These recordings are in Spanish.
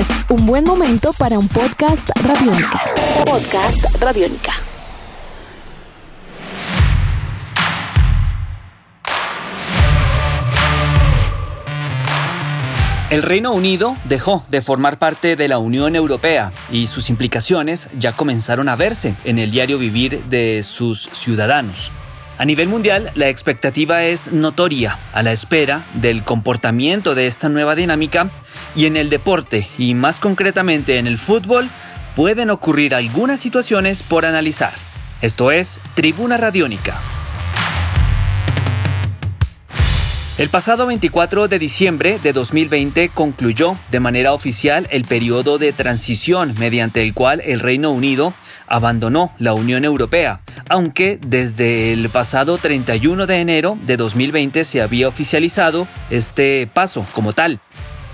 Es un buen momento para un podcast radiónica. Podcast radiónica. El Reino Unido dejó de formar parte de la Unión Europea y sus implicaciones ya comenzaron a verse en el diario vivir de sus ciudadanos. A nivel mundial, la expectativa es notoria a la espera del comportamiento de esta nueva dinámica y en el deporte, y más concretamente en el fútbol, pueden ocurrir algunas situaciones por analizar. Esto es Tribuna Radiónica. El pasado 24 de diciembre de 2020 concluyó de manera oficial el periodo de transición mediante el cual el Reino Unido abandonó la Unión Europea, aunque desde el pasado 31 de enero de 2020 se había oficializado este paso como tal.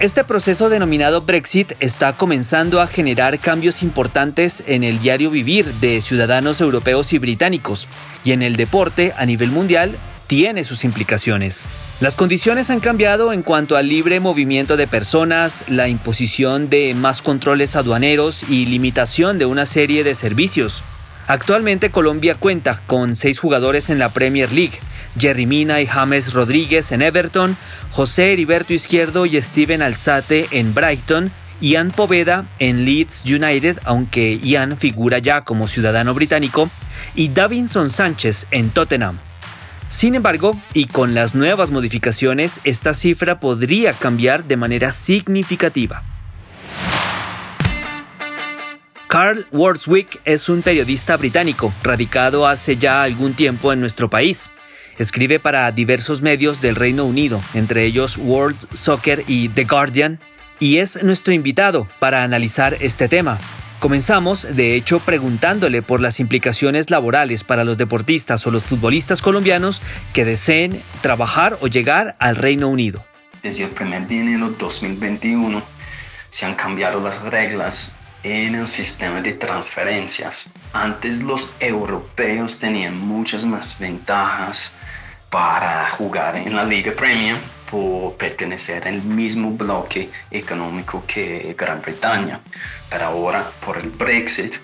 Este proceso denominado Brexit está comenzando a generar cambios importantes en el diario vivir de ciudadanos europeos y británicos, y en el deporte a nivel mundial tiene sus implicaciones. Las condiciones han cambiado en cuanto al libre movimiento de personas, la imposición de más controles aduaneros y limitación de una serie de servicios. Actualmente Colombia cuenta con seis jugadores en la Premier League, Jerry Mina y James Rodríguez en Everton, José Heriberto Izquierdo y Steven Alzate en Brighton, Ian Poveda en Leeds United, aunque Ian figura ya como ciudadano británico, y Davinson Sánchez en Tottenham. Sin embargo, y con las nuevas modificaciones, esta cifra podría cambiar de manera significativa. Carl Wordswick es un periodista británico, radicado hace ya algún tiempo en nuestro país. Escribe para diversos medios del Reino Unido, entre ellos World Soccer y The Guardian, y es nuestro invitado para analizar este tema. Comenzamos, de hecho, preguntándole por las implicaciones laborales para los deportistas o los futbolistas colombianos que deseen trabajar o llegar al Reino Unido. Desde el primer día de enero 2021 se han cambiado las reglas en el sistema de transferencias. Antes los europeos tenían muchas más ventajas para jugar en la Liga Premier por pertenecer al mismo bloque económico que Gran Bretaña. Pero ahora, por el Brexit,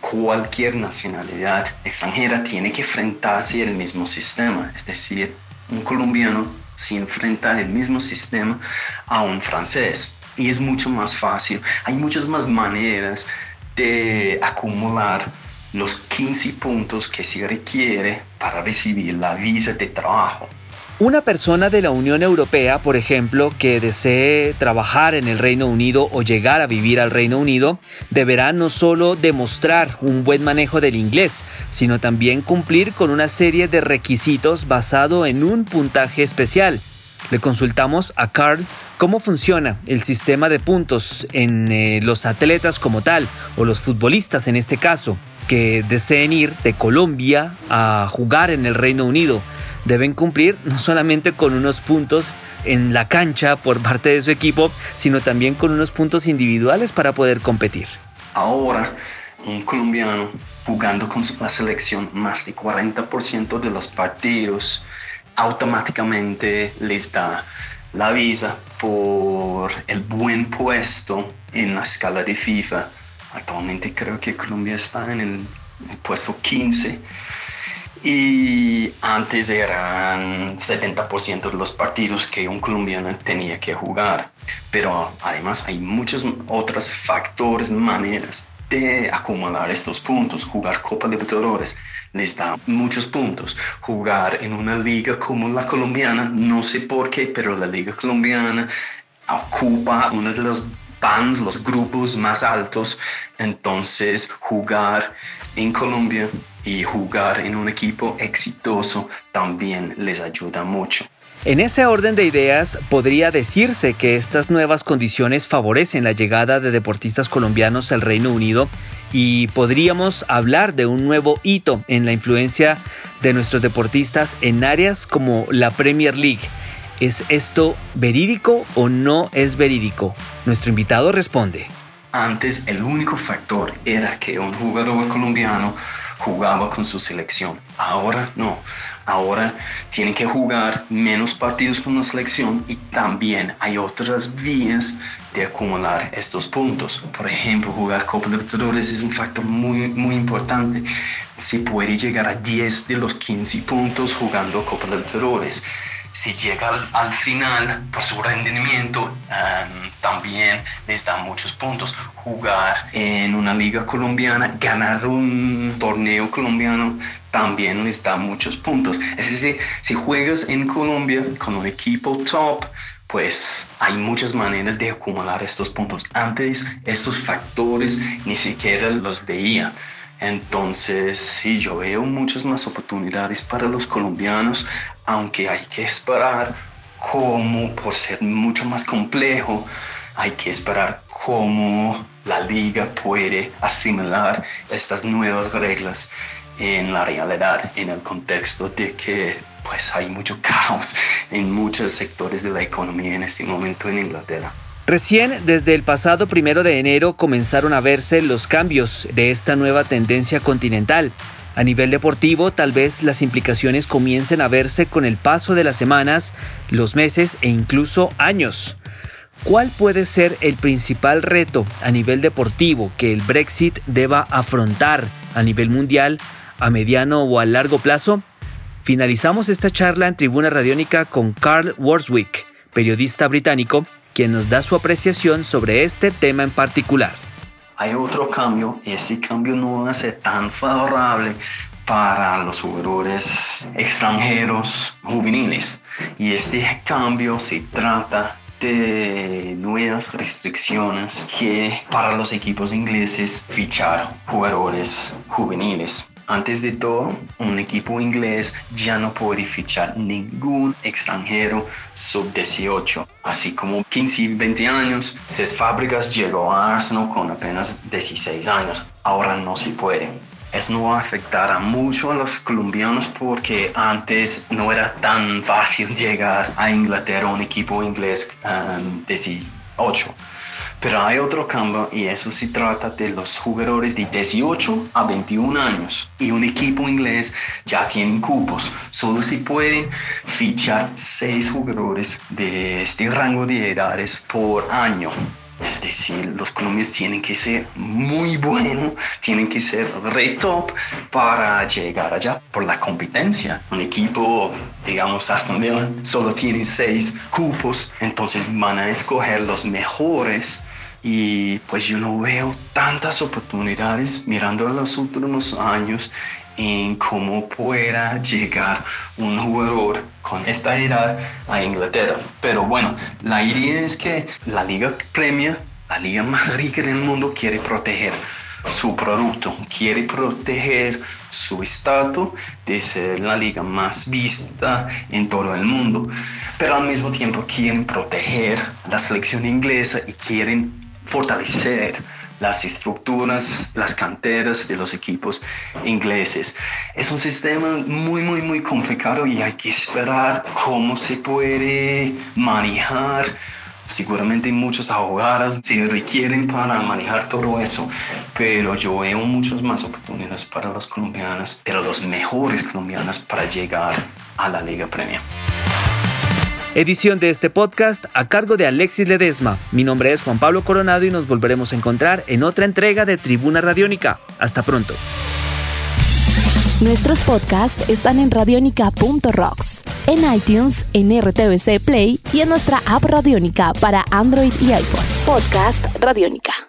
cualquier nacionalidad extranjera tiene que enfrentarse al mismo sistema. Es decir, un colombiano se enfrenta al mismo sistema a un francés. Y es mucho más fácil. Hay muchas más maneras de acumular los 15 puntos que se requiere para recibir la visa de trabajo. Una persona de la Unión Europea, por ejemplo, que desee trabajar en el Reino Unido o llegar a vivir al Reino Unido, deberá no solo demostrar un buen manejo del inglés, sino también cumplir con una serie de requisitos basado en un puntaje especial. Le consultamos a Carl cómo funciona el sistema de puntos en eh, los atletas como tal, o los futbolistas en este caso, que deseen ir de Colombia a jugar en el Reino Unido deben cumplir no solamente con unos puntos en la cancha por parte de su equipo, sino también con unos puntos individuales para poder competir. Ahora, un colombiano jugando con la selección más de 40% de los partidos, automáticamente les da la visa por el buen puesto en la escala de FIFA. Actualmente creo que Colombia está en el, puesto 15 y antes eran 70% de los partidos que un colombiano tenía que jugar. Pero además hay muchos otros factores, maneras de acumular estos puntos. Jugar Copa Libertadores les da muchos puntos. Jugar en una liga como la colombiana, no sé por qué, pero la liga colombiana ocupa uno de los bands, los grupos más altos. Entonces jugar en Colombia y jugar en un equipo exitoso también les ayuda mucho. En ese orden de ideas, podría decirse que estas nuevas condiciones favorecen la llegada de deportistas colombianos al Reino Unido y podríamos hablar de un nuevo hito en la influencia de nuestros deportistas en áreas como la Premier League. ¿Es esto verídico o no es verídico? Nuestro invitado responde. Antes el único factor era que un jugador colombiano jugaba con su selección. Ahora no. Ahora tienen que jugar menos partidos con la selección y también hay otras vías de acumular estos puntos. Por ejemplo, jugar Copa Libertadores es un factor muy, muy importante. Se puede llegar a 10 de los 15 puntos jugando Copa Libertadores si llega al, final por su rendimiento, em, también les da muchos puntos. Jugar en una liga colombiana, ganar un torneo colombiano, también les da muchos puntos. Es decir, si juegas en Colombia con un equipo top, pues hay muchas maneras de acumular estos puntos. Antes estos factores ni siquiera los veía. Entonces, sí, yo veo muchas más oportunidades para los colombianos, aunque hay que esperar cómo, por ser mucho más complejo, hay que esperar cómo la liga puede asimilar estas nuevas reglas en la realidad, en el contexto de que pues hay mucho caos en muchos sectores de la economía en este momento en Inglaterra. Recién desde el pasado primero de enero comenzaron a verse los cambios de esta nueva tendencia continental. A nivel deportivo, tal vez las implicaciones comiencen a verse con el paso de las semanas, los meses e incluso años. ¿Cuál puede ser el principal reto a nivel deportivo que el Brexit deba afrontar a nivel mundial a mediano o a largo plazo? Finalizamos esta charla en Tribuna Radiónica con Carl Worswick, periodista británico quien nos da su apreciación sobre este tema en particular. Hay otro cambio ese cambio no va a ser tan favorable para los jugadores extranjeros juveniles. Y este cambio se trata de nuevas restricciones que para los equipos ingleses fichar jugadores juveniles. Antes de todo, un equipo inglés ya no puede fichar ningún extranjero sub-18. Así como 15 y 20 años, Cés Fábricas llegó a Arsenal con apenas 16 años. Ahora no se puede. Eso no va a mucho a los colombianos porque antes no era tan fácil llegar a Inglaterra un equipo inglés um, 18. Pero hay otro cambio y eso se trata de los jugadores de 18 a 21 años y un equipo inglés ya tiene cupos. Solo se pueden fichar 6 jugadores de este rango de edades por año. Es decir, los colombianos tienen que ser muy buenos, tienen que ser re top para llegar allá por la competencia. Un equipo, digamos, Aston Villa solo tiene seis cupos, entonces van a escoger los mejores y pues yo no veo tantas oportunidades mirando los últimos años en cómo pueda llegar un jugador con esta edad a Inglaterra. Pero bueno, la idea es que la Liga Premier, la liga más rica del mundo, quiere proteger su producto, quiere proteger su estatus de ser la liga más vista en todo el mundo, pero al mismo tiempo quieren proteger la selección inglesa y quieren fortalecer las estructuras, las canteras de los equipos ingleses. Es un sistema muy, muy, muy complicado y hay que esperar cómo se puede manejar. Seguramente muchos abogados se requieren para manejar todo eso, pero yo veo muchas más oportunidades para los colombianos, pero los mejores colombianos para llegar a la Liga Premier. Edición de este podcast a cargo de Alexis Ledesma. Mi nombre es Juan Pablo Coronado y nos volveremos a encontrar en otra entrega de Tribuna Radiónica. Hasta pronto. Nuestros podcasts están en radionica.rocks, en iTunes, en RTVC Play y en nuestra app Radiónica para Android y iPhone. Podcast Radiónica.